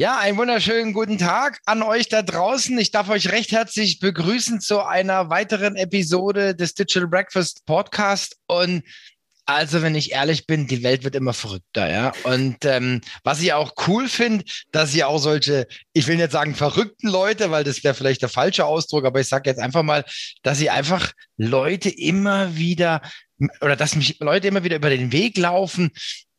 Ja, einen wunderschönen guten Tag an euch da draußen. Ich darf euch recht herzlich begrüßen zu einer weiteren Episode des Digital Breakfast Podcast. Und also, wenn ich ehrlich bin, die Welt wird immer verrückter, ja. Und ähm, was ich auch cool finde, dass ihr auch solche, ich will nicht sagen verrückten Leute, weil das wäre vielleicht der falsche Ausdruck, aber ich sage jetzt einfach mal, dass ihr einfach Leute immer wieder oder dass mich Leute immer wieder über den Weg laufen,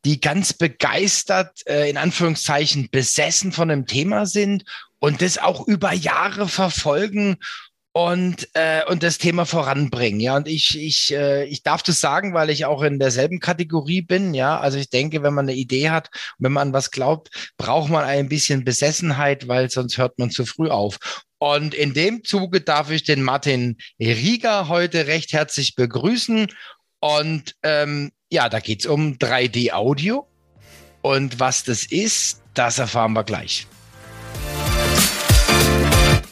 die ganz begeistert, äh, in Anführungszeichen, besessen von einem Thema sind und das auch über Jahre verfolgen und, äh, und das Thema voranbringen. Ja, und ich, ich, äh, ich darf das sagen, weil ich auch in derselben Kategorie bin. Ja, also ich denke, wenn man eine Idee hat, wenn man an was glaubt, braucht man ein bisschen Besessenheit, weil sonst hört man zu früh auf. Und in dem Zuge darf ich den Martin Rieger heute recht herzlich begrüßen. Und ähm, ja, da geht es um 3D-Audio. Und was das ist, das erfahren wir gleich.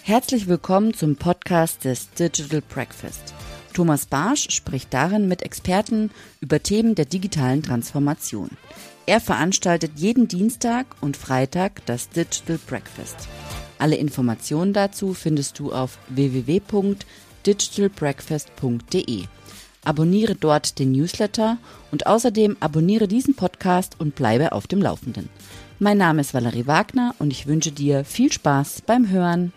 Herzlich willkommen zum Podcast des Digital Breakfast. Thomas Barsch spricht darin mit Experten über Themen der digitalen Transformation. Er veranstaltet jeden Dienstag und Freitag das Digital Breakfast. Alle Informationen dazu findest du auf www.digitalbreakfast.de. Abonniere dort den Newsletter und außerdem abonniere diesen Podcast und bleibe auf dem Laufenden. Mein Name ist Valerie Wagner und ich wünsche dir viel Spaß beim Hören.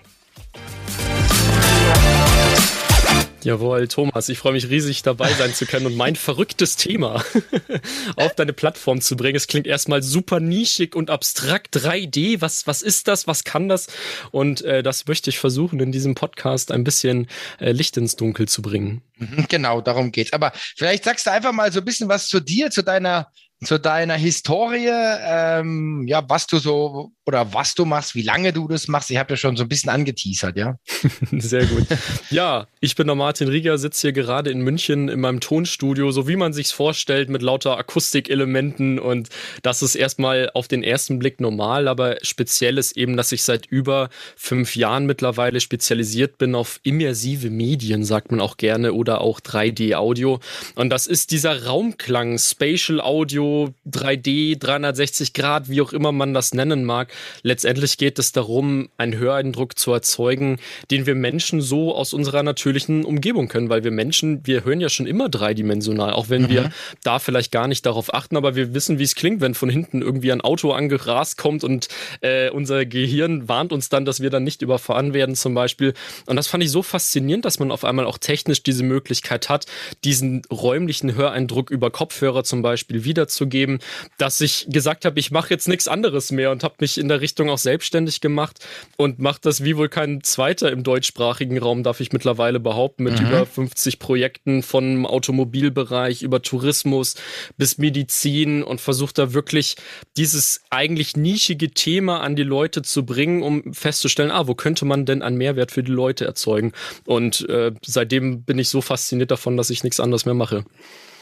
Jawohl, Thomas, ich freue mich riesig dabei sein zu können und mein verrücktes Thema auf deine Plattform zu bringen. Es klingt erstmal super nischig und abstrakt 3D. Was, was ist das? Was kann das? Und äh, das möchte ich versuchen, in diesem Podcast ein bisschen äh, Licht ins Dunkel zu bringen. Mhm, genau, darum geht's. Aber vielleicht sagst du einfach mal so ein bisschen was zu dir, zu deiner zu deiner Historie, ähm, ja, was du so oder was du machst, wie lange du das machst. Ich habe ja schon so ein bisschen angeteasert, ja. Sehr gut. Ja, ich bin der Martin Rieger, sitze hier gerade in München in meinem Tonstudio, so wie man sich's vorstellt, mit lauter Akustikelementen und das ist erstmal auf den ersten Blick normal, aber speziell ist eben, dass ich seit über fünf Jahren mittlerweile spezialisiert bin auf immersive Medien, sagt man auch gerne, oder auch 3D-Audio. Und das ist dieser Raumklang, Spatial Audio, 3D, 360 Grad, wie auch immer man das nennen mag. Letztendlich geht es darum, einen Höreindruck zu erzeugen, den wir Menschen so aus unserer natürlichen Umgebung können, weil wir Menschen, wir hören ja schon immer dreidimensional, auch wenn mhm. wir da vielleicht gar nicht darauf achten, aber wir wissen, wie es klingt, wenn von hinten irgendwie ein Auto angerast kommt und äh, unser Gehirn warnt uns dann, dass wir dann nicht überfahren werden zum Beispiel. Und das fand ich so faszinierend, dass man auf einmal auch technisch diese Möglichkeit hat, diesen räumlichen Höreindruck über Kopfhörer zum Beispiel wieder zu dass ich gesagt habe, ich mache jetzt nichts anderes mehr und habe mich in der Richtung auch selbstständig gemacht und mache das wie wohl kein zweiter im deutschsprachigen Raum, darf ich mittlerweile behaupten, mit mhm. über 50 Projekten vom Automobilbereich über Tourismus bis Medizin und versuche da wirklich dieses eigentlich nischige Thema an die Leute zu bringen, um festzustellen, ah, wo könnte man denn einen Mehrwert für die Leute erzeugen? Und äh, seitdem bin ich so fasziniert davon, dass ich nichts anderes mehr mache.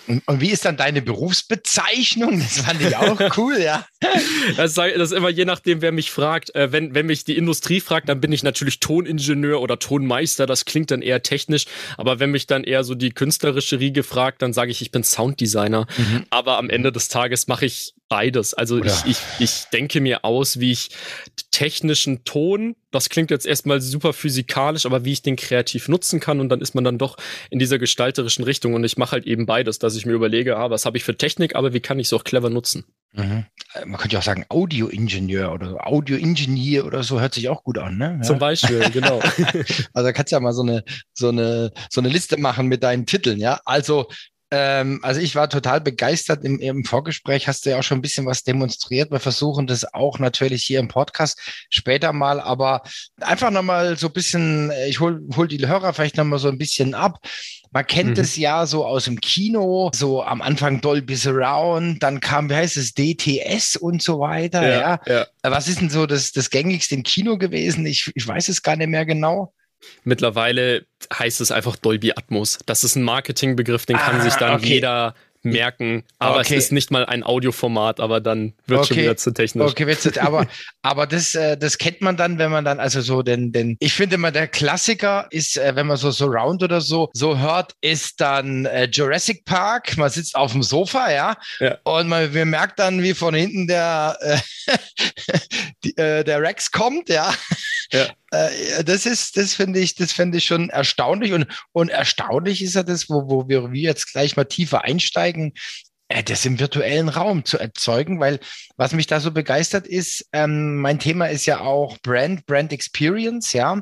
Und, und, wie ist dann deine Berufsbezeichnung? Das fand ich auch cool, ja. Das, das ist immer je nachdem, wer mich fragt. Äh, wenn, wenn mich die Industrie fragt, dann bin ich natürlich Toningenieur oder Tonmeister. Das klingt dann eher technisch. Aber wenn mich dann eher so die künstlerische Riege fragt, dann sage ich, ich bin Sounddesigner. Mhm. Aber am Ende des Tages mache ich beides. Also ich, ich, ich denke mir aus, wie ich technischen Ton, das klingt jetzt erstmal super physikalisch, aber wie ich den kreativ nutzen kann und dann ist man dann doch in dieser gestalterischen Richtung und ich mache halt eben beides, dass ich mir überlege, ah, was habe ich für Technik, aber wie kann ich es auch clever nutzen. Mhm. Äh, man könnte ja auch sagen Audioingenieur oder Audioingenieur oder so hört sich auch gut an, ne? Ja. Zum Beispiel, genau. also da kannst du ja mal so eine, so eine, so eine Liste machen mit deinen Titeln, ja. Also ähm, also ich war total begeistert. Im, Im, Vorgespräch hast du ja auch schon ein bisschen was demonstriert. Wir versuchen das auch natürlich hier im Podcast später mal, aber einfach nochmal so ein bisschen, ich hol, hol die Hörer vielleicht nochmal so ein bisschen ab. Man kennt mhm. es ja so aus dem Kino, so am Anfang Dolby Surround, dann kam, wie heißt es, DTS und so weiter. Ja, ja. ja. Was ist denn so das, das gängigste im Kino gewesen? Ich, ich weiß es gar nicht mehr genau. Mittlerweile heißt es einfach Dolby Atmos. Das ist ein Marketingbegriff, den kann ah, sich dann okay. jeder merken, aber okay. es ist nicht mal ein Audioformat, aber dann wird okay. schon wieder zu technisch. Okay, aber, aber das, äh, das kennt man dann, wenn man dann, also so, denn, denn ich finde immer, der Klassiker ist, äh, wenn man so Surround oder so, so hört, ist dann äh, Jurassic Park. Man sitzt auf dem Sofa, ja, ja. und man, man merkt dann, wie von hinten der, äh, die, äh, der Rex kommt, ja. Ja. Äh, das ist, das finde ich, das finde ich schon erstaunlich und, und erstaunlich ist ja das, wo, wo wir, jetzt gleich mal tiefer einsteigen, äh, das im virtuellen Raum zu erzeugen, weil was mich da so begeistert ist, ähm, mein Thema ist ja auch Brand, Brand Experience, ja.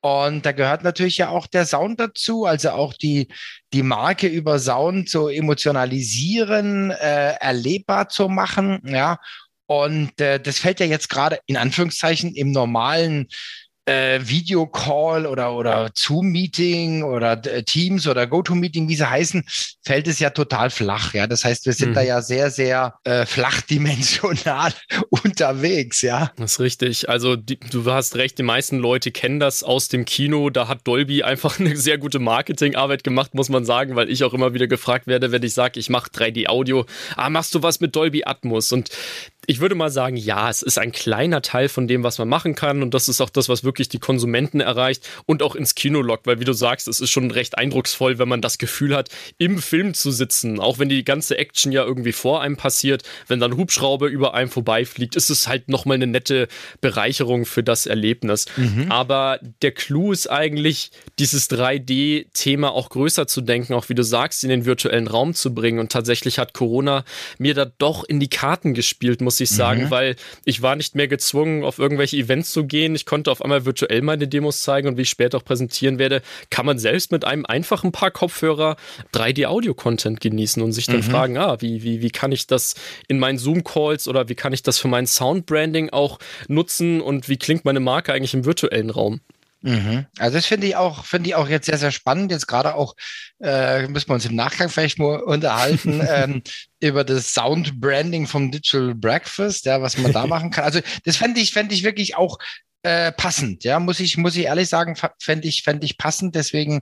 Und da gehört natürlich ja auch der Sound dazu, also auch die, die Marke über Sound zu emotionalisieren, äh, erlebbar zu machen, ja. Und äh, das fällt ja jetzt gerade in Anführungszeichen im normalen äh, Videocall oder, oder Zoom-Meeting oder äh, Teams oder GoTo-Meeting, wie sie heißen, fällt es ja total flach. Ja, das heißt, wir sind mhm. da ja sehr, sehr äh, flachdimensional unterwegs. Ja, das ist richtig. Also die, du hast recht, die meisten Leute kennen das aus dem Kino. Da hat Dolby einfach eine sehr gute Marketingarbeit gemacht, muss man sagen, weil ich auch immer wieder gefragt werde, wenn ich sage, ich mache 3D-Audio. Ah, machst du was mit Dolby Atmos? Und ich würde mal sagen, ja, es ist ein kleiner Teil von dem, was man machen kann. Und das ist auch das, was wirklich die Konsumenten erreicht und auch ins Kino lockt. Weil, wie du sagst, es ist schon recht eindrucksvoll, wenn man das Gefühl hat, im Film zu sitzen. Auch wenn die ganze Action ja irgendwie vor einem passiert. Wenn dann Hubschrauber über einem vorbeifliegt, ist es halt nochmal eine nette Bereicherung für das Erlebnis. Mhm. Aber der Clou ist eigentlich, dieses 3D-Thema auch größer zu denken, auch wie du sagst, in den virtuellen Raum zu bringen. Und tatsächlich hat Corona mir da doch in die Karten gespielt, muss ich sagen, mhm. weil ich war nicht mehr gezwungen, auf irgendwelche Events zu gehen. Ich konnte auf einmal virtuell meine Demos zeigen und wie ich später auch präsentieren werde, kann man selbst mit einem einfachen Paar Kopfhörer 3D-Audio-Content genießen und sich dann mhm. fragen, ah, wie, wie, wie kann ich das in meinen Zoom-Calls oder wie kann ich das für mein Sound-Branding auch nutzen und wie klingt meine Marke eigentlich im virtuellen Raum? Mhm. Also das finde ich auch, finde ich auch jetzt sehr, sehr spannend. Jetzt gerade auch, äh, müssen wir uns im Nachgang vielleicht mal unterhalten, ähm, über das Sound Branding vom Digital Breakfast, ja, was man da machen kann. Also das fände ich, fände ich wirklich auch äh, passend, ja, muss ich, muss ich ehrlich sagen, fände ich, fände ich passend. Deswegen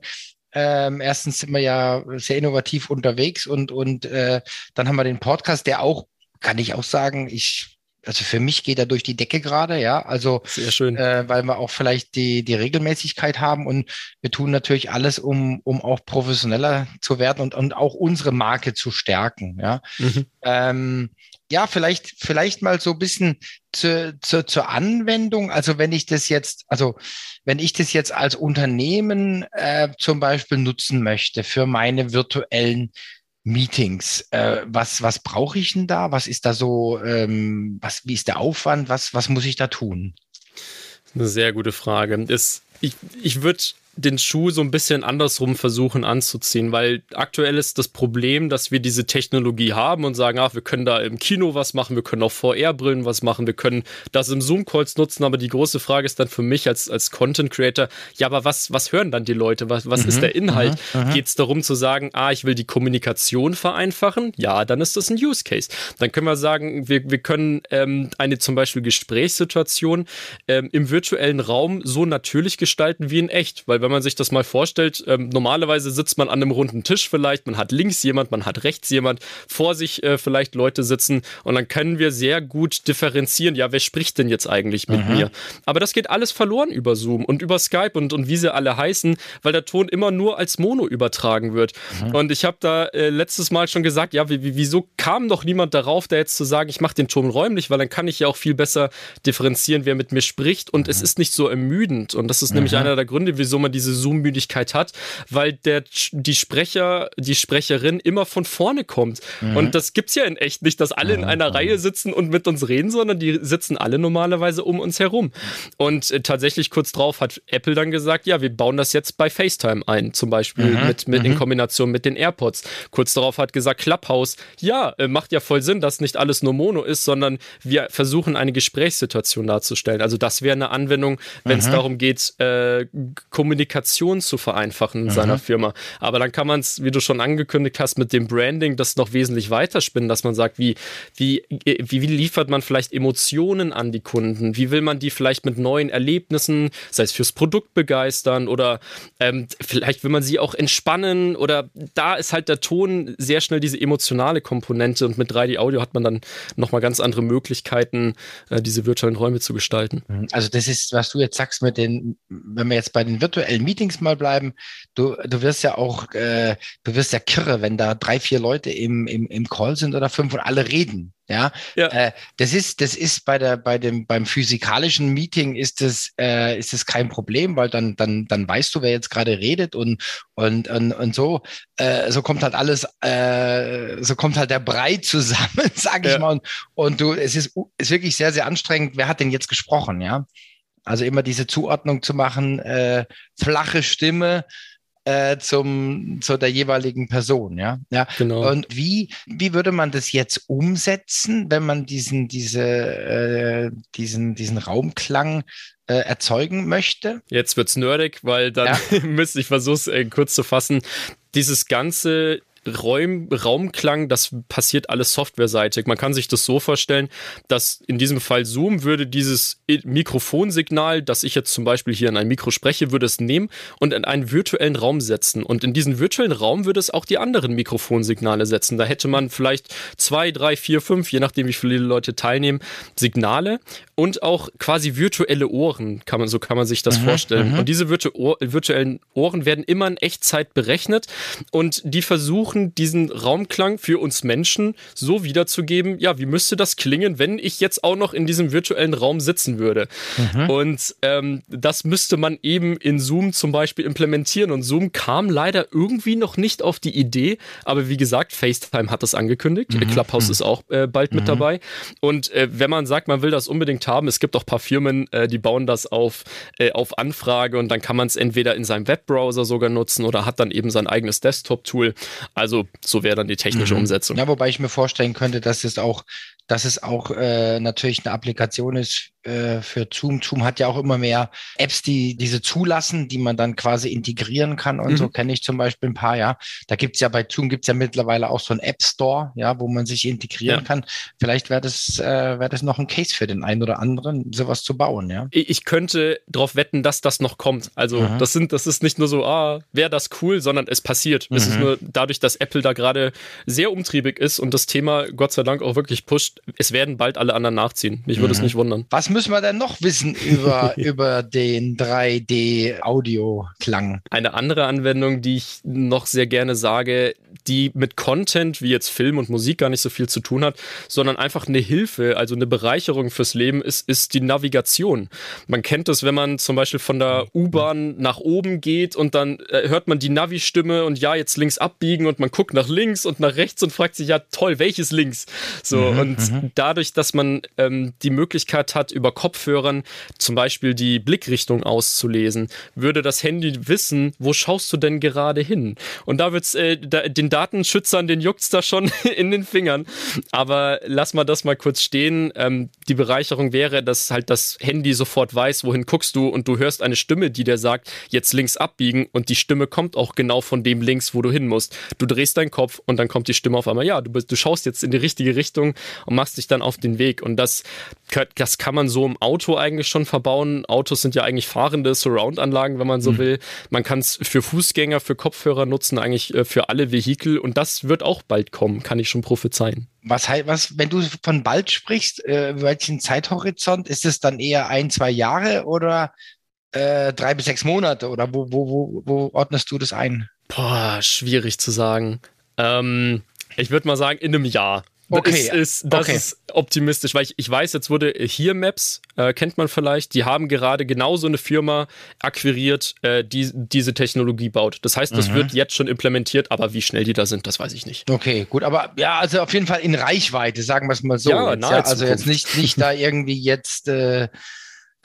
ähm, erstens sind wir ja sehr innovativ unterwegs und, und äh, dann haben wir den Podcast, der auch, kann ich auch sagen, ich also für mich geht er durch die Decke gerade, ja. Also sehr schön, äh, weil wir auch vielleicht die die Regelmäßigkeit haben und wir tun natürlich alles, um um auch professioneller zu werden und und auch unsere Marke zu stärken, ja. Mhm. Ähm, ja, vielleicht vielleicht mal so ein bisschen zu, zu, zur Anwendung. Also wenn ich das jetzt, also wenn ich das jetzt als Unternehmen äh, zum Beispiel nutzen möchte für meine virtuellen Meetings. Äh, was was brauche ich denn da? Was ist da so, ähm, was, wie ist der Aufwand? Was, was muss ich da tun? Eine sehr gute Frage. Ist, ich ich würde den Schuh so ein bisschen andersrum versuchen anzuziehen, weil aktuell ist das Problem, dass wir diese Technologie haben und sagen, ach, wir können da im Kino was machen, wir können auch VR-Brillen was machen, wir können das im Zoom-Calls nutzen, aber die große Frage ist dann für mich als, als Content-Creator, ja, aber was, was hören dann die Leute? Was, was mhm, ist der Inhalt? Geht es darum zu sagen, ah, ich will die Kommunikation vereinfachen? Ja, dann ist das ein Use Case. Dann können wir sagen, wir, wir können ähm, eine zum Beispiel Gesprächssituation ähm, im virtuellen Raum so natürlich gestalten wie in echt, weil wenn man sich das mal vorstellt, ähm, normalerweise sitzt man an einem runden Tisch vielleicht, man hat links jemand, man hat rechts jemand, vor sich äh, vielleicht Leute sitzen und dann können wir sehr gut differenzieren, ja, wer spricht denn jetzt eigentlich mit mhm. mir? Aber das geht alles verloren über Zoom und über Skype und, und wie sie alle heißen, weil der Ton immer nur als Mono übertragen wird. Mhm. Und ich habe da äh, letztes Mal schon gesagt, ja, wie, wieso kam doch niemand darauf, da jetzt zu sagen, ich mache den Ton räumlich, weil dann kann ich ja auch viel besser differenzieren, wer mit mir spricht und mhm. es ist nicht so ermüdend. Und das ist nämlich mhm. einer der Gründe, wieso man diese Zoom-Müdigkeit hat, weil der, die Sprecher, die Sprecherin immer von vorne kommt. Mhm. Und das gibt's ja in echt nicht, dass alle in einer Reihe sitzen und mit uns reden, sondern die sitzen alle normalerweise um uns herum. Und äh, tatsächlich kurz drauf hat Apple dann gesagt, ja, wir bauen das jetzt bei FaceTime ein, zum Beispiel mhm. mit, mit in mhm. Kombination mit den AirPods. Kurz darauf hat gesagt Clubhouse, ja, äh, macht ja voll Sinn, dass nicht alles nur Mono ist, sondern wir versuchen eine Gesprächssituation darzustellen. Also das wäre eine Anwendung, wenn es darum geht, äh, Kommunikation Kommunikation zu vereinfachen in mhm. seiner Firma. Aber dann kann man es, wie du schon angekündigt hast, mit dem Branding das noch wesentlich weiterspinnen, dass man sagt, wie, wie, wie, wie liefert man vielleicht Emotionen an die Kunden? Wie will man die vielleicht mit neuen Erlebnissen, sei es fürs Produkt begeistern oder ähm, vielleicht will man sie auch entspannen oder da ist halt der Ton sehr schnell diese emotionale Komponente und mit 3D-Audio hat man dann nochmal ganz andere Möglichkeiten, äh, diese virtuellen Räume zu gestalten. Mhm. Also das ist, was du jetzt sagst mit den, wenn wir jetzt bei den virtuellen Meetings mal bleiben, du, du wirst ja auch, äh, du wirst ja kirre, wenn da drei, vier Leute im, im, im Call sind oder fünf und alle reden. Ja, ja. Äh, das ist, das ist bei der, bei dem, beim physikalischen Meeting ist das, äh, ist das kein Problem, weil dann, dann, dann weißt du, wer jetzt gerade redet und, und, und, und so, äh, so kommt halt alles, äh, so kommt halt der Brei zusammen, sag ich ja. mal. Und, und du, es ist, ist wirklich sehr, sehr anstrengend. Wer hat denn jetzt gesprochen, ja? Also immer diese Zuordnung zu machen, äh, flache Stimme, äh, zum, zu der jeweiligen Person, ja. ja. Genau. Und wie, wie würde man das jetzt umsetzen, wenn man diesen, diese, äh, diesen, diesen Raumklang äh, erzeugen möchte? Jetzt wird's nerdig, weil dann ja. müsste ich versuchen, äh, kurz zu fassen. Dieses ganze Räum, Raumklang, das passiert alles softwareseitig. Man kann sich das so vorstellen, dass in diesem Fall Zoom würde dieses Mikrofonsignal, das ich jetzt zum Beispiel hier in ein Mikro spreche, würde es nehmen und in einen virtuellen Raum setzen. Und in diesen virtuellen Raum würde es auch die anderen Mikrofonsignale setzen. Da hätte man vielleicht zwei, drei, vier, fünf, je nachdem wie viele Leute teilnehmen, Signale und auch quasi virtuelle Ohren, kann man, so kann man sich das mhm, vorstellen. Mhm. Und diese virtu virtuellen Ohren werden immer in Echtzeit berechnet und die versuchen, diesen Raumklang für uns Menschen so wiederzugeben, ja, wie müsste das klingen, wenn ich jetzt auch noch in diesem virtuellen Raum sitzen würde? Mhm. Und ähm, das müsste man eben in Zoom zum Beispiel implementieren. Und Zoom kam leider irgendwie noch nicht auf die Idee, aber wie gesagt, FaceTime hat das angekündigt. Mhm. Clubhouse mhm. ist auch äh, bald mit mhm. dabei. Und äh, wenn man sagt, man will das unbedingt haben, es gibt auch ein paar Firmen, äh, die bauen das auf, äh, auf Anfrage und dann kann man es entweder in seinem Webbrowser sogar nutzen oder hat dann eben sein eigenes Desktop-Tool. Also so wäre dann die technische mhm. Umsetzung. Ja, wobei ich mir vorstellen könnte, dass es auch, dass es auch äh, natürlich eine Applikation ist äh, für Zoom. Zoom hat ja auch immer mehr Apps, die diese zulassen, die man dann quasi integrieren kann und mhm. so kenne ich zum Beispiel ein paar, ja. Da gibt's ja bei Zoom gibt's ja mittlerweile auch so einen App Store, ja, wo man sich integrieren ja. kann. Vielleicht wäre das, äh, wäre das noch ein Case für den einen oder anderen, sowas zu bauen, ja. Ich könnte darauf wetten, dass das noch kommt. Also mhm. das sind, das ist nicht nur so, ah, wäre das cool, sondern es passiert. Mhm. Es ist mhm. nur dadurch, dass Apple da gerade sehr umtriebig ist und das Thema Gott sei Dank auch wirklich pusht, es werden bald alle anderen nachziehen. Mich würde es mhm. nicht wundern. Was müssen wir denn noch wissen über, über den 3D-Audio-Klang? Eine andere Anwendung, die ich noch sehr gerne sage, die mit Content wie jetzt Film und Musik gar nicht so viel zu tun hat, sondern einfach eine Hilfe, also eine Bereicherung fürs Leben ist, ist die Navigation. Man kennt es, wenn man zum Beispiel von der U-Bahn nach oben geht und dann äh, hört man die Navi-Stimme und ja, jetzt links abbiegen und man guckt nach links und nach rechts und fragt sich, ja toll, welches links? So, mhm, und mhm. dadurch, dass man ähm, die Möglichkeit hat, über Kopfhörer Kopfhörern zum Beispiel die Blickrichtung auszulesen, würde das Handy wissen, wo schaust du denn gerade hin? Und da wird's äh, da, den Datenschützern, den juckt's da schon in den Fingern. Aber lass mal das mal kurz stehen. Ähm, die Bereicherung wäre, dass halt das Handy sofort weiß, wohin guckst du und du hörst eine Stimme, die dir sagt, jetzt links abbiegen und die Stimme kommt auch genau von dem links, wo du hin musst. Du drehst deinen Kopf und dann kommt die Stimme auf einmal, ja, du, bist, du schaust jetzt in die richtige Richtung und machst dich dann auf den Weg. Und das, das kann man so im Auto eigentlich schon verbauen. Autos sind ja eigentlich fahrende Surround-Anlagen, wenn man so mhm. will. Man kann es für Fußgänger, für Kopfhörer nutzen, eigentlich äh, für alle Vehikel. Und das wird auch bald kommen, kann ich schon prophezeien. Was heißt, was, wenn du von bald sprichst, äh, welchen Zeithorizont? Ist es dann eher ein, zwei Jahre oder äh, drei bis sechs Monate? Oder wo, wo, wo, wo ordnest du das ein? Boah, schwierig zu sagen. Ähm, ich würde mal sagen, in einem Jahr. Okay. Das, ist, das okay. ist optimistisch, weil ich, ich weiß, jetzt wurde hier Maps, äh, kennt man vielleicht, die haben gerade genauso eine Firma akquiriert, äh, die diese Technologie baut. Das heißt, das mhm. wird jetzt schon implementiert, aber wie schnell die da sind, das weiß ich nicht. Okay, gut, aber ja, also auf jeden Fall in Reichweite, sagen wir es mal so. Ja, jetzt, ja? Also jetzt nicht, nicht da irgendwie jetzt. Äh,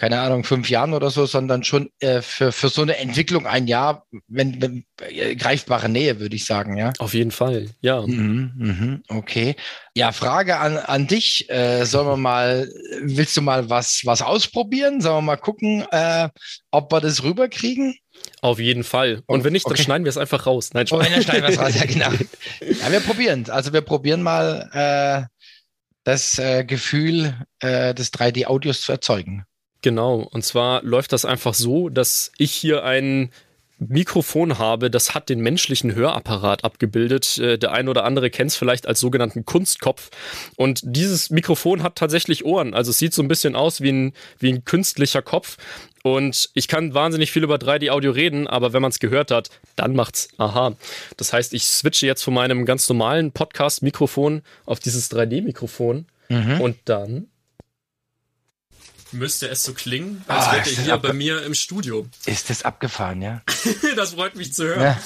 keine Ahnung, fünf Jahren oder so, sondern schon äh, für, für so eine Entwicklung ein Jahr, wenn, wenn äh, greifbare Nähe, würde ich sagen, ja. Auf jeden Fall, ja. Mhm, mhm, okay. Ja, Frage an, an dich. Äh, sollen wir mal, willst du mal was, was ausprobieren? Sollen wir mal gucken, äh, ob wir das rüberkriegen? Auf jeden Fall. Und wenn nicht, dann okay. schneiden wir es einfach raus. Nein, oh, wenn, dann schneiden wir es raus, ja genau. Ja, wir probieren Also wir probieren mal äh, das äh, Gefühl äh, des 3D-Audios zu erzeugen. Genau. Und zwar läuft das einfach so, dass ich hier einen Mikrofon habe, das hat den menschlichen Hörapparat abgebildet. Äh, der eine oder andere kennt es vielleicht als sogenannten Kunstkopf. Und dieses Mikrofon hat tatsächlich Ohren. Also es sieht so ein bisschen aus wie ein, wie ein künstlicher Kopf. Und ich kann wahnsinnig viel über 3D-Audio reden, aber wenn man es gehört hat, dann macht's aha. Das heißt, ich switche jetzt von meinem ganz normalen Podcast-Mikrofon auf dieses 3D-Mikrofon mhm. und dann müsste es so klingen, als oh, wäre er hier bei mir im Studio. Ist das abgefahren, ja? das freut mich zu hören. Ja.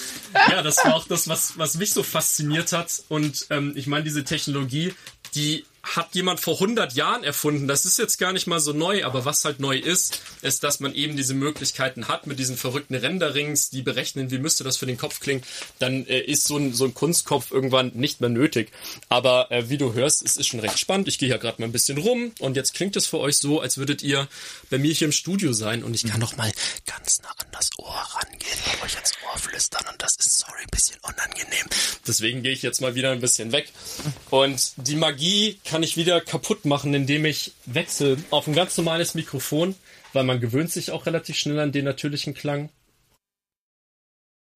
ja. das war auch das, was, was mich so fasziniert hat. Und ähm, ich meine, diese Technologie, die hat jemand vor 100 Jahren erfunden. Das ist jetzt gar nicht mal so neu, aber was halt neu ist, ist, dass man eben diese Möglichkeiten hat mit diesen verrückten Renderings, die berechnen, wie müsste das für den Kopf klingen. Dann äh, ist so ein, so ein Kunstkopf irgendwann nicht mehr nötig. Aber äh, wie du hörst, es ist schon recht spannend. Ich gehe ja gerade mal ein bisschen rum und jetzt klingt es für euch so, als würdet ihr bei mir hier im Studio sein und ich kann noch mal ganz nah an das Ohr rangehen und euch ins Ohr flüstern und das ist, sorry, ein bisschen unangenehm. Deswegen gehe ich jetzt mal wieder ein bisschen weg. Und die Magie kann kann ich wieder kaputt machen, indem ich wechsle auf ein ganz normales Mikrofon, weil man gewöhnt sich auch relativ schnell an den natürlichen Klang.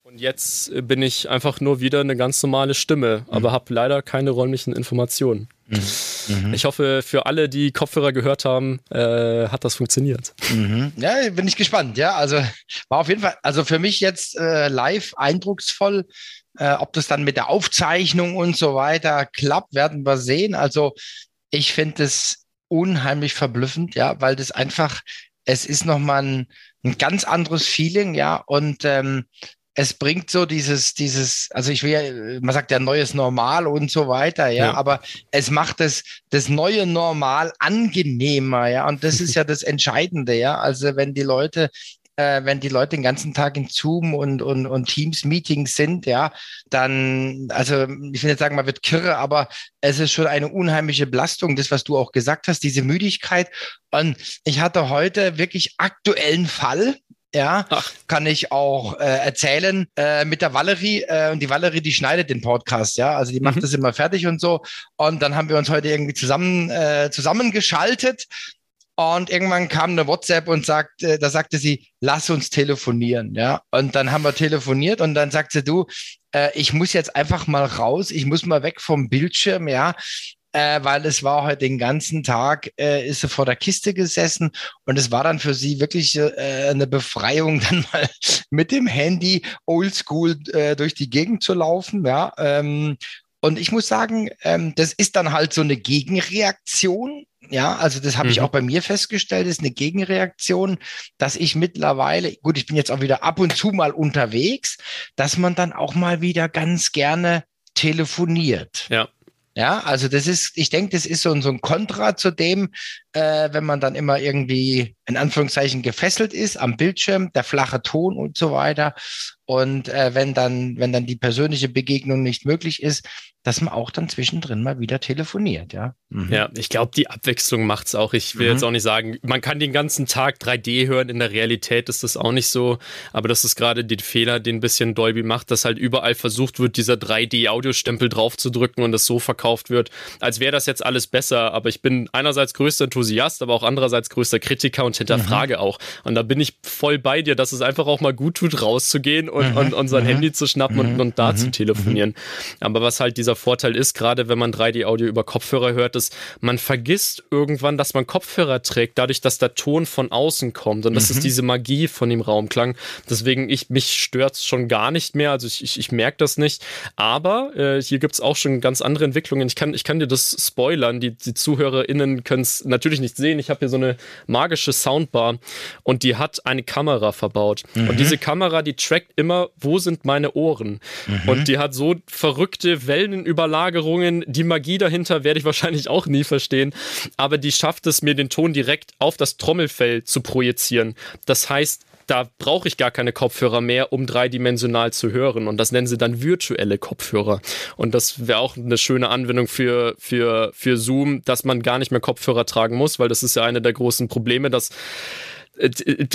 Und jetzt bin ich einfach nur wieder eine ganz normale Stimme, mhm. aber habe leider keine räumlichen Informationen. Mhm. mhm. Ich hoffe, für alle, die Kopfhörer gehört haben, äh, hat das funktioniert. Mhm. Ja, bin ich gespannt. Ja, also war auf jeden Fall, also für mich jetzt äh, live eindrucksvoll. Äh, ob das dann mit der Aufzeichnung und so weiter klappt, werden wir sehen. Also ich finde es unheimlich verblüffend, ja, weil das einfach, es ist nochmal ein, ein ganz anderes Feeling, ja, und ähm, es bringt so dieses, dieses, also ich will ja, man sagt ja neues Normal und so weiter, ja, ja, aber es macht das, das neue Normal angenehmer, ja, und das ist ja das Entscheidende, ja. Also wenn die Leute äh, wenn die Leute den ganzen Tag in Zoom und, und, und Teams-Meetings sind, ja, dann, also ich will jetzt sagen, man wird kirre, aber es ist schon eine unheimliche Belastung, das, was du auch gesagt hast, diese Müdigkeit. Und ich hatte heute wirklich aktuellen Fall, ja, Ach. kann ich auch äh, erzählen äh, mit der Valerie. Äh, und die Valerie, die schneidet den Podcast, ja. Also die macht mhm. das immer fertig und so. Und dann haben wir uns heute irgendwie zusammen äh, zusammengeschaltet und irgendwann kam eine WhatsApp und sagte, da sagte sie, lass uns telefonieren, ja. Und dann haben wir telefoniert und dann sagte du, äh, ich muss jetzt einfach mal raus, ich muss mal weg vom Bildschirm, ja. Äh, weil es war heute den ganzen Tag, äh, ist sie vor der Kiste gesessen und es war dann für sie wirklich äh, eine Befreiung, dann mal mit dem Handy oldschool äh, durch die Gegend zu laufen, ja. Ähm, und ich muss sagen, ähm, das ist dann halt so eine Gegenreaktion ja, also das habe mhm. ich auch bei mir festgestellt, ist eine Gegenreaktion, dass ich mittlerweile, gut, ich bin jetzt auch wieder ab und zu mal unterwegs, dass man dann auch mal wieder ganz gerne telefoniert. Ja. Ja, also das ist, ich denke, das ist so, so ein Kontra zu dem, äh, wenn man dann immer irgendwie in Anführungszeichen gefesselt ist am Bildschirm, der flache Ton und so weiter. Und äh, wenn dann, wenn dann die persönliche Begegnung nicht möglich ist, dass man auch dann zwischendrin mal wieder telefoniert, ja. Mhm. Ja, ich glaube, die Abwechslung macht es auch. Ich will mhm. jetzt auch nicht sagen, man kann den ganzen Tag 3D hören, in der Realität ist das auch nicht so, aber das ist gerade den Fehler, den ein bisschen Dolby macht, dass halt überall versucht wird, dieser 3D-Audiostempel draufzudrücken und das so verkauft wird, als wäre das jetzt alles besser. Aber ich bin einerseits größter Enthusiast, aber auch andererseits größter Kritiker und hinterfrage mhm. auch. Und da bin ich voll bei dir, dass es einfach auch mal gut tut, rauszugehen und, mhm. und, und sein mhm. Handy zu schnappen und, mhm. und da zu telefonieren. Aber was halt dieser dieser Vorteil ist, gerade wenn man 3D-Audio über Kopfhörer hört, ist, man vergisst irgendwann, dass man Kopfhörer trägt, dadurch, dass der Ton von außen kommt. Und das mhm. ist diese Magie von dem Raumklang. Deswegen, ich, mich stört es schon gar nicht mehr. Also ich, ich, ich merke das nicht. Aber äh, hier gibt es auch schon ganz andere Entwicklungen. Ich kann, ich kann dir das spoilern. Die, die ZuhörerInnen können es natürlich nicht sehen. Ich habe hier so eine magische Soundbar und die hat eine Kamera verbaut. Mhm. Und diese Kamera, die trackt immer, wo sind meine Ohren. Mhm. Und die hat so verrückte Wellen Überlagerungen. Die Magie dahinter werde ich wahrscheinlich auch nie verstehen. Aber die schafft es mir, den Ton direkt auf das Trommelfell zu projizieren. Das heißt, da brauche ich gar keine Kopfhörer mehr, um dreidimensional zu hören. Und das nennen sie dann virtuelle Kopfhörer. Und das wäre auch eine schöne Anwendung für, für, für Zoom, dass man gar nicht mehr Kopfhörer tragen muss, weil das ist ja eine der großen Probleme, dass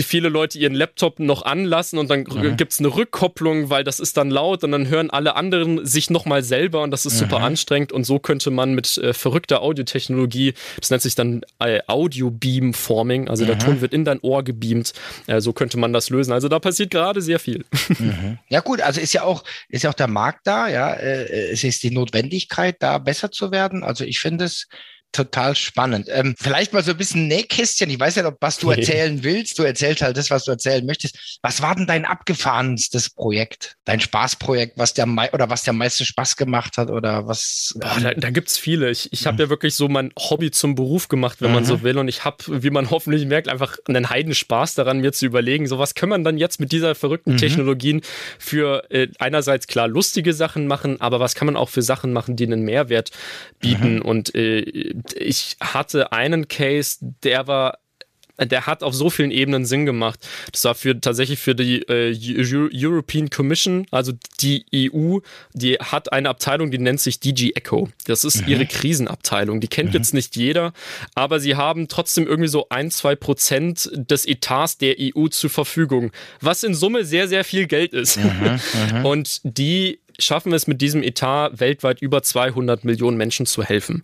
viele Leute ihren Laptop noch anlassen und dann mhm. gibt es eine Rückkopplung, weil das ist dann laut und dann hören alle anderen sich nochmal selber und das ist super mhm. anstrengend und so könnte man mit äh, verrückter Audiotechnologie, das nennt sich dann äh, Audio-Beam-Forming, also mhm. der Ton wird in dein Ohr gebeamt, äh, so könnte man das lösen. Also da passiert gerade sehr viel. Mhm. Ja gut, also ist ja auch, ist ja auch der Markt da, ja, äh, es ist die Notwendigkeit da besser zu werden. Also ich finde es total spannend. Ähm, vielleicht mal so ein bisschen Nähkästchen. Ich weiß ja nicht, was du erzählen willst. Du erzählst halt das, was du erzählen möchtest. Was war denn dein abgefahrenstes Projekt? Dein Spaßprojekt, was der oder was der meiste Spaß gemacht hat oder was? Boah, da, da gibt's viele. Ich, ich habe ja wirklich so mein Hobby zum Beruf gemacht, wenn mhm. man so will. Und ich habe, wie man hoffentlich merkt, einfach einen Heidenspaß daran, mir zu überlegen, so was kann man dann jetzt mit dieser verrückten mhm. Technologien für äh, einerseits klar lustige Sachen machen, aber was kann man auch für Sachen machen, die einen Mehrwert bieten? Mhm. Und äh, ich hatte einen Case, der war der hat auf so vielen Ebenen Sinn gemacht. Das war für tatsächlich für die äh, European Commission, also die EU, die hat eine Abteilung, die nennt sich DG Echo. Das ist mhm. ihre Krisenabteilung. Die kennt mhm. jetzt nicht jeder, aber sie haben trotzdem irgendwie so ein, zwei Prozent des Etats der EU zur Verfügung, was in Summe sehr, sehr viel Geld ist. Mhm. mhm. Und die schaffen wir es mit diesem Etat weltweit über 200 Millionen Menschen zu helfen.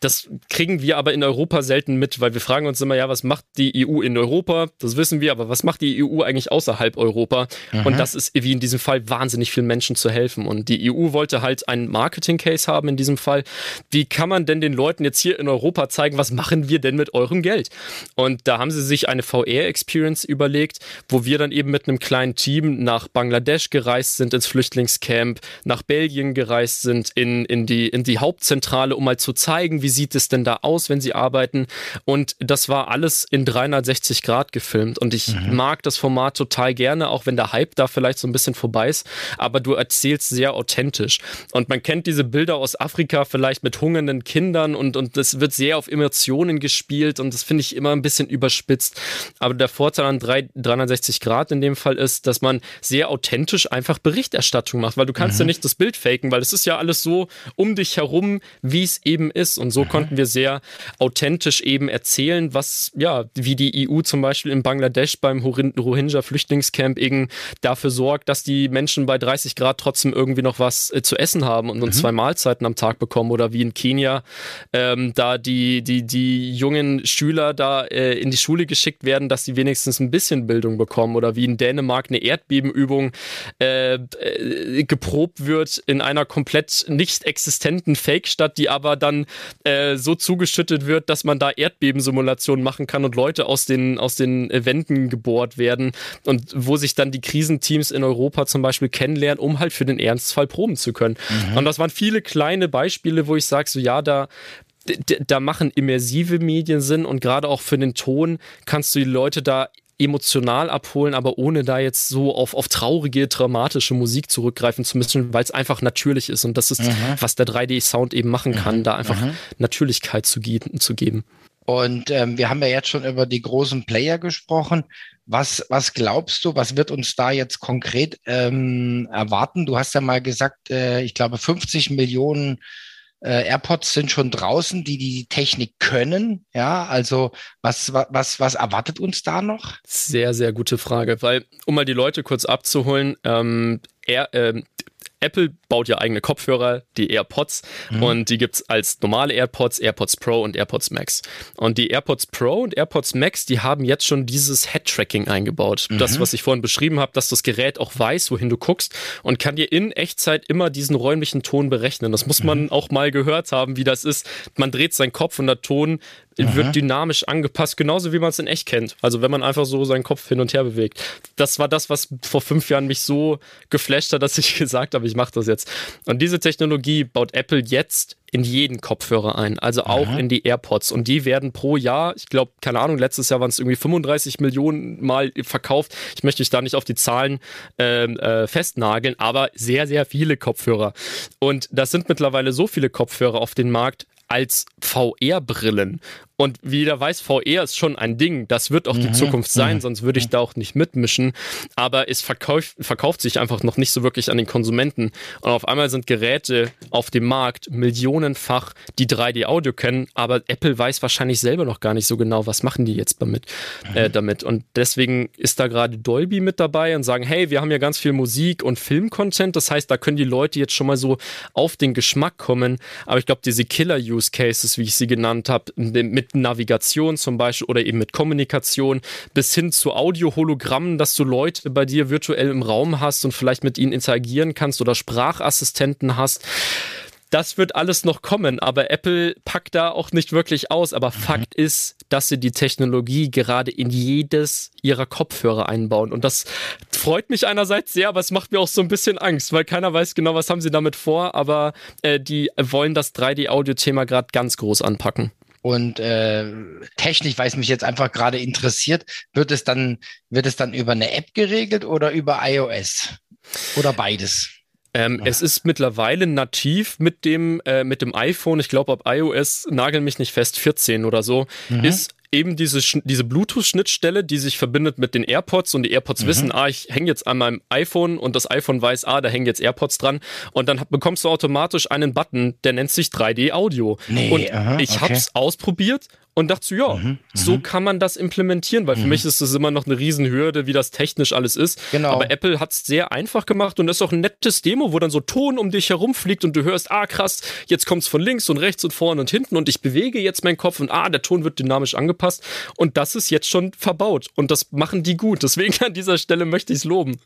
Das kriegen wir aber in Europa selten mit, weil wir fragen uns immer, ja, was macht die EU in Europa? Das wissen wir, aber was macht die EU eigentlich außerhalb Europa? Mhm. Und das ist wie in diesem Fall wahnsinnig vielen Menschen zu helfen. Und die EU wollte halt einen Marketing-Case haben in diesem Fall. Wie kann man denn den Leuten jetzt hier in Europa zeigen, was machen wir denn mit eurem Geld? Und da haben sie sich eine VR-Experience überlegt, wo wir dann eben mit einem kleinen Team nach Bangladesch gereist sind ins Flüchtlingscamp, nach Belgien gereist sind, in, in, die, in die Hauptzentrale, um mal zu zeigen, wie sieht es denn da aus, wenn sie arbeiten. Und das war alles in 360 Grad gefilmt. Und ich mhm. mag das Format total gerne, auch wenn der Hype da vielleicht so ein bisschen vorbei ist. Aber du erzählst sehr authentisch. Und man kennt diese Bilder aus Afrika vielleicht mit hungernden Kindern und, und das wird sehr auf Emotionen gespielt und das finde ich immer ein bisschen überspitzt. Aber der Vorteil an 3, 360 Grad in dem Fall ist, dass man sehr authentisch einfach Berichterstattung macht, weil du kannst. Ja nicht das Bild faken, weil es ist ja alles so um dich herum, wie es eben ist. Und so mhm. konnten wir sehr authentisch eben erzählen, was, ja, wie die EU zum Beispiel in Bangladesch beim Rohingya-Flüchtlingscamp eben dafür sorgt, dass die Menschen bei 30 Grad trotzdem irgendwie noch was äh, zu essen haben und, und mhm. zwei Mahlzeiten am Tag bekommen. Oder wie in Kenia, ähm, da die, die, die jungen Schüler da äh, in die Schule geschickt werden, dass sie wenigstens ein bisschen Bildung bekommen. Oder wie in Dänemark eine Erdbebenübung äh, äh, geprobt gelobt wird in einer komplett nicht existenten Fake-Stadt, die aber dann äh, so zugeschüttet wird, dass man da Erdbebensimulationen machen kann und Leute aus den, aus den Wänden gebohrt werden und wo sich dann die Krisenteams in Europa zum Beispiel kennenlernen, um halt für den Ernstfall proben zu können. Mhm. Und das waren viele kleine Beispiele, wo ich sage, so ja, da da machen immersive Medien Sinn und gerade auch für den Ton kannst du die Leute da emotional abholen, aber ohne da jetzt so auf, auf traurige, dramatische Musik zurückgreifen zu müssen, weil es einfach natürlich ist. Und das ist, mhm. was der 3D-Sound eben machen kann, mhm. da einfach mhm. Natürlichkeit zu, zu geben. Und ähm, wir haben ja jetzt schon über die großen Player gesprochen. Was, was glaubst du, was wird uns da jetzt konkret ähm, erwarten? Du hast ja mal gesagt, äh, ich glaube, 50 Millionen äh, AirPods sind schon draußen, die die Technik können. Ja, also was, was, was erwartet uns da noch? Sehr, sehr gute Frage, weil, um mal die Leute kurz abzuholen, ähm, er, ähm, Apple baut ja eigene Kopfhörer, die AirPods, mhm. und die gibt es als normale AirPods, AirPods Pro und AirPods Max. Und die AirPods Pro und AirPods Max, die haben jetzt schon dieses Head-Tracking eingebaut. Mhm. Das, was ich vorhin beschrieben habe, dass das Gerät auch weiß, wohin du guckst und kann dir in Echtzeit immer diesen räumlichen Ton berechnen. Das muss man mhm. auch mal gehört haben, wie das ist. Man dreht seinen Kopf und der Ton Aha. wird dynamisch angepasst, genauso wie man es in echt kennt. Also wenn man einfach so seinen Kopf hin und her bewegt. Das war das, was vor fünf Jahren mich so geflasht hat, dass ich gesagt habe, ich mache das jetzt. Und diese Technologie baut Apple jetzt in jeden Kopfhörer ein, also auch Aha. in die AirPods. Und die werden pro Jahr, ich glaube, keine Ahnung, letztes Jahr waren es irgendwie 35 Millionen Mal verkauft. Ich möchte mich da nicht auf die Zahlen äh, äh, festnageln, aber sehr, sehr viele Kopfhörer. Und das sind mittlerweile so viele Kopfhörer auf den Markt als VR-Brillen Und wie jeder weiß, VR ist schon ein Ding. Das wird auch mhm. die Zukunft sein, mhm. sonst würde ich da auch nicht mitmischen. Aber es verkauft, verkauft sich einfach noch nicht so wirklich an den Konsumenten. Und auf einmal sind Geräte auf dem Markt millionenfach, die 3D-Audio kennen, aber Apple weiß wahrscheinlich selber noch gar nicht so genau, was machen die jetzt damit. Mhm. Äh, damit. Und deswegen ist da gerade Dolby mit dabei und sagen, hey, wir haben ja ganz viel Musik und Film-Content. Das heißt, da können die Leute jetzt schon mal so auf den Geschmack kommen. Aber ich glaube, diese Killer-Use-Cases, wie ich sie genannt habe, mit Navigation zum Beispiel oder eben mit Kommunikation bis hin zu Audio-Hologrammen, dass du Leute bei dir virtuell im Raum hast und vielleicht mit ihnen interagieren kannst oder Sprachassistenten hast. Das wird alles noch kommen, aber Apple packt da auch nicht wirklich aus. Aber mhm. Fakt ist, dass sie die Technologie gerade in jedes ihrer Kopfhörer einbauen. Und das freut mich einerseits sehr, aber es macht mir auch so ein bisschen Angst, weil keiner weiß genau, was haben sie damit vor. Aber äh, die wollen das 3D-Audio-Thema gerade ganz groß anpacken. Und äh, technisch, weil es mich jetzt einfach gerade interessiert, wird es dann, wird es dann über eine App geregelt oder über iOS? Oder beides? Ähm, es ist mittlerweile nativ mit dem, äh, mit dem iPhone, ich glaube, ab iOS, nagel mich nicht fest, 14 oder so, mhm. ist eben diese, diese Bluetooth-Schnittstelle, die sich verbindet mit den AirPods und die AirPods mhm. wissen, ah, ich hänge jetzt an meinem iPhone und das iPhone weiß, ah, da hängen jetzt AirPods dran und dann bekommst du automatisch einen Button, der nennt sich 3D Audio. Nee, und aha, ich okay. hab's ausprobiert und dachte so, ja, mhm, so mhm. kann man das implementieren, weil für mhm. mich ist es immer noch eine Riesenhürde, wie das technisch alles ist. Genau. Aber Apple hat es sehr einfach gemacht und das ist auch ein nettes Demo, wo dann so Ton um dich herumfliegt und du hörst, ah krass, jetzt kommt es von links und rechts und vorne und hinten und ich bewege jetzt meinen Kopf und ah, der Ton wird dynamisch angepasst und das ist jetzt schon verbaut und das machen die gut. Deswegen an dieser Stelle möchte ich es loben.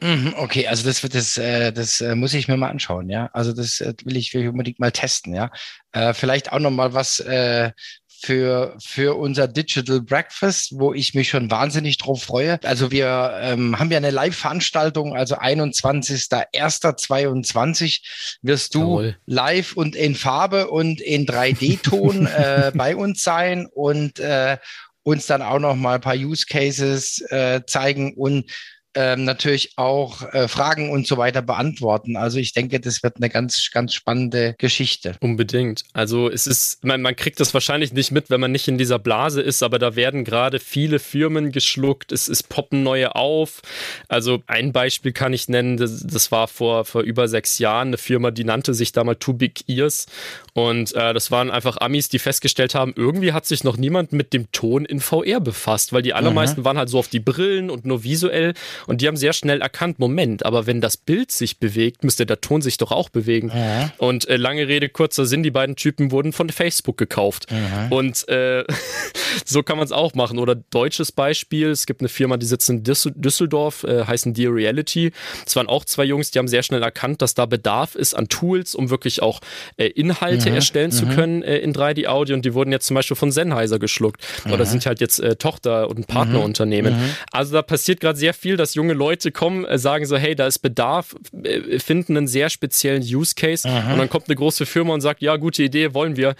Mhm, okay, also das wird das, äh, das äh, muss ich mir mal anschauen, ja. Also das äh, will ich, will ich unbedingt mal testen, ja. Äh, vielleicht auch noch mal was, äh, für, für unser Digital Breakfast, wo ich mich schon wahnsinnig drauf freue. Also wir ähm, haben ja eine Live-Veranstaltung, also 21.01.22 wirst du Jawohl. live und in Farbe und in 3D-Ton äh, bei uns sein und äh, uns dann auch noch mal ein paar Use Cases äh, zeigen und ähm, natürlich auch äh, Fragen und so weiter beantworten. Also ich denke, das wird eine ganz, ganz spannende Geschichte. Unbedingt. Also es ist, man, man kriegt das wahrscheinlich nicht mit, wenn man nicht in dieser Blase ist, aber da werden gerade viele Firmen geschluckt. Es, es poppen neue auf. Also ein Beispiel kann ich nennen, das, das war vor, vor über sechs Jahren eine Firma, die nannte sich damals Too Big Ears. Und äh, das waren einfach Amis, die festgestellt haben, irgendwie hat sich noch niemand mit dem Ton in VR befasst, weil die allermeisten mhm. waren halt so auf die Brillen und nur visuell. Und die haben sehr schnell erkannt, Moment, aber wenn das Bild sich bewegt, müsste der Ton sich doch auch bewegen. Mhm. Und äh, lange Rede, kurzer Sinn, die beiden Typen wurden von Facebook gekauft. Mhm. Und äh, so kann man es auch machen. Oder deutsches Beispiel, es gibt eine Firma, die sitzt in Düsseldorf, äh, heißen Dear Reality. Es waren auch zwei Jungs, die haben sehr schnell erkannt, dass da Bedarf ist an Tools, um wirklich auch äh, Inhalte mhm. erstellen zu mhm. können äh, in 3D-Audio. Und die wurden jetzt zum Beispiel von Sennheiser geschluckt. Oder sind halt jetzt äh, Tochter- und Partnerunternehmen. Mhm. Also da passiert gerade sehr viel, dass junge Leute kommen, äh, sagen so, hey, da ist Bedarf, äh, finden einen sehr speziellen Use Case Aha. und dann kommt eine große Firma und sagt, ja, gute Idee, wollen wir.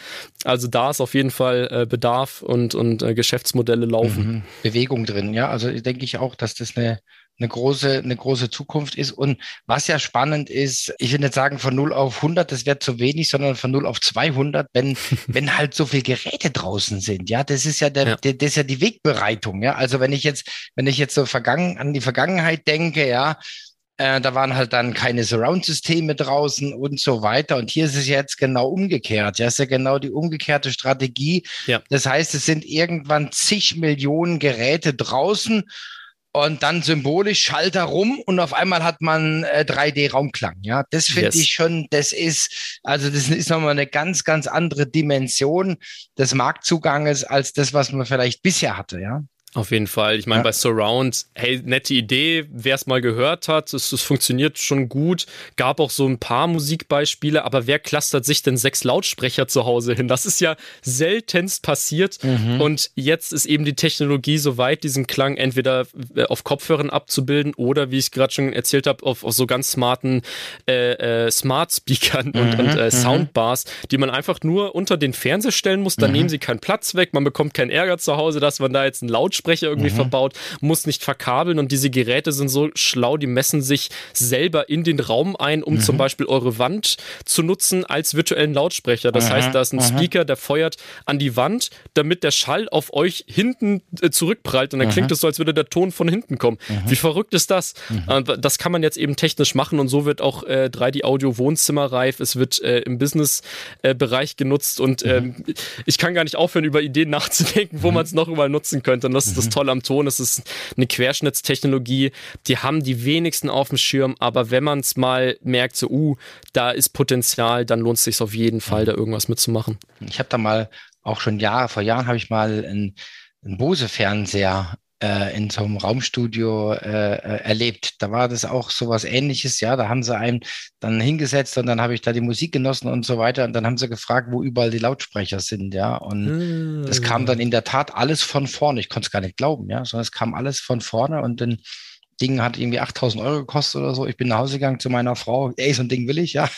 Also da ist auf jeden Fall äh, Bedarf und, und Geschäftsmodelle laufen. Mhm. Bewegung drin, ja. Also denke ich auch, dass das eine eine große, eine große Zukunft ist. Und was ja spannend ist, ich will nicht sagen von 0 auf 100, das wäre zu wenig, sondern von 0 auf 200, wenn, wenn halt so viele Geräte draußen sind. Ja, das ist ja der, ja. Der, das ist ja die Wegbereitung. Ja, also wenn ich jetzt, wenn ich jetzt so vergangen, an die Vergangenheit denke, ja, äh, da waren halt dann keine Surround-Systeme draußen und so weiter. Und hier ist es jetzt genau umgekehrt. Ja, ist ja genau die umgekehrte Strategie. Ja. Das heißt, es sind irgendwann zig Millionen Geräte draußen und dann symbolisch Schalter rum und auf einmal hat man äh, 3D-Raumklang. Ja, das finde yes. ich schon, das ist, also das ist nochmal eine ganz, ganz andere Dimension des Marktzuganges als das, was man vielleicht bisher hatte. Ja. Auf jeden Fall. Ich meine, ja. bei Surround, hey, nette Idee, wer es mal gehört hat, es, es, funktioniert schon gut. Gab auch so ein paar Musikbeispiele, aber wer clustert sich denn sechs Lautsprecher zu Hause hin? Das ist ja seltenst passiert. Mhm. Und jetzt ist eben die Technologie so weit, diesen Klang entweder äh, auf Kopfhörern abzubilden oder, wie ich gerade schon erzählt habe, auf, auf, so ganz smarten äh, äh, Smart Speakern mhm. und, und äh, mhm. Soundbars, die man einfach nur unter den Fernseher stellen muss. Dann mhm. nehmen sie keinen Platz weg, man bekommt keinen Ärger zu Hause, dass man da jetzt einen Lautsprecher Lautsprecher irgendwie mhm. verbaut, muss nicht verkabeln und diese Geräte sind so schlau, die messen sich selber in den Raum ein, um mhm. zum Beispiel eure Wand zu nutzen als virtuellen Lautsprecher. Das mhm. heißt, da ist ein mhm. Speaker, der feuert an die Wand, damit der Schall auf euch hinten äh, zurückprallt und dann klingt es so, als würde der Ton von hinten kommen. Wie verrückt ist das? Äh, das kann man jetzt eben technisch machen und so wird auch äh, 3D-Audio wohnzimmerreif. Es wird äh, im Business-Bereich genutzt und ähm, ich kann gar nicht aufhören, über Ideen nachzudenken, wo man es noch überall nutzen könnte. Und das ist das Tolle am Ton. Es ist eine Querschnittstechnologie. Die haben die wenigsten auf dem Schirm, aber wenn man es mal merkt, so, uh, da ist Potenzial, dann lohnt es sich auf jeden Fall, da irgendwas mitzumachen. Ich habe da mal auch schon Jahre, vor Jahren habe ich mal einen, einen Bose-Fernseher äh, in so einem Raumstudio äh, äh, erlebt. Da war das auch so was ähnliches, ja. Da haben sie einen dann hingesetzt und dann habe ich da die Musik genossen und so weiter. Und dann haben sie gefragt, wo überall die Lautsprecher sind, ja. Und es kam dann in der Tat alles von vorne. Ich konnte es gar nicht glauben, ja, sondern es kam alles von vorne und dann Ding hat irgendwie 8000 Euro gekostet oder so. Ich bin nach Hause gegangen zu meiner Frau. Ey, so ein Ding will ich, ja.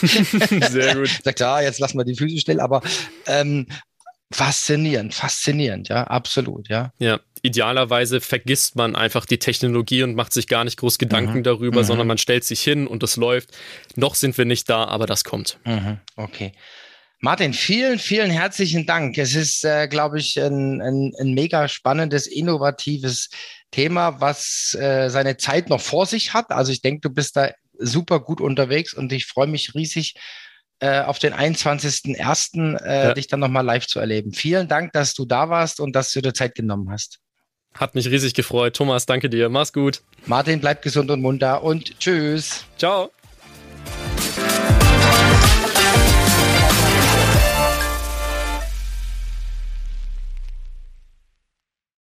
Sehr gut. Sagt, ja, jetzt lassen wir die Füße still. Aber ähm, faszinierend, faszinierend, ja, absolut, ja. Ja, idealerweise vergisst man einfach die Technologie und macht sich gar nicht groß Gedanken mhm. darüber, mhm. sondern man stellt sich hin und es läuft. Noch sind wir nicht da, aber das kommt. Mhm. Okay. Martin, vielen, vielen herzlichen Dank. Es ist, äh, glaube ich, ein, ein, ein, mega spannendes, innovatives Thema, was äh, seine Zeit noch vor sich hat. Also ich denke, du bist da super gut unterwegs und ich freue mich riesig äh, auf den 21.01. Äh, ja. dich dann nochmal live zu erleben. Vielen Dank, dass du da warst und dass du dir Zeit genommen hast. Hat mich riesig gefreut. Thomas, danke dir. Mach's gut. Martin, bleib gesund und munter und tschüss. Ciao.